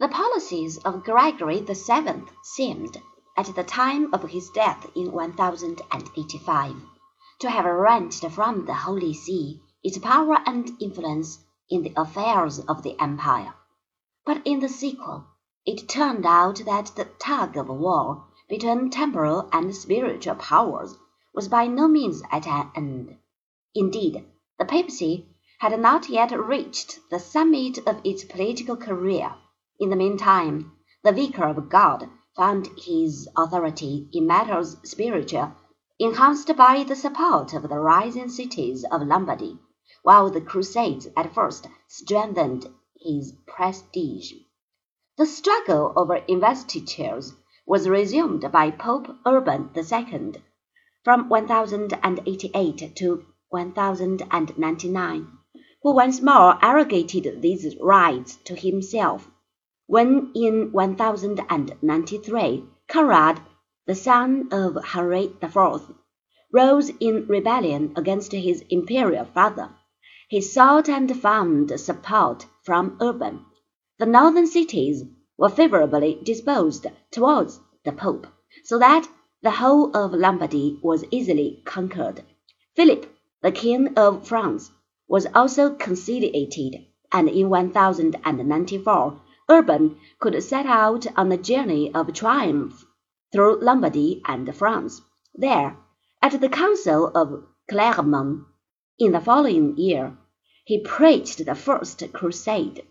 The policies of Gregory VII seemed, at the time of his death in 1085, to have wrenched from the Holy See its power and influence in the affairs of the empire; but in the sequel it turned out that the tug of war between temporal and spiritual powers was by no means at an end. Indeed, the papacy had not yet reached the summit of its political career. In the meantime, the Vicar of God found his authority in matters spiritual enhanced by the support of the rising cities of Lombardy, while the Crusades at first strengthened his prestige. The struggle over investitures was resumed by Pope Urban II. from 1088 to 1099, who once more arrogated these rights to himself. When in 1093 Conrad, the son of Henry IV, rose in rebellion against his imperial father, he sought and found support from Urban. The northern cities were favorably disposed towards the Pope, so that the whole of Lombardy was easily conquered. Philip, the King of France, was also conciliated, and in 1094 Urban could set out on a journey of triumph through Lombardy and France. There, at the Council of Clermont, in the following year, he preached the first crusade.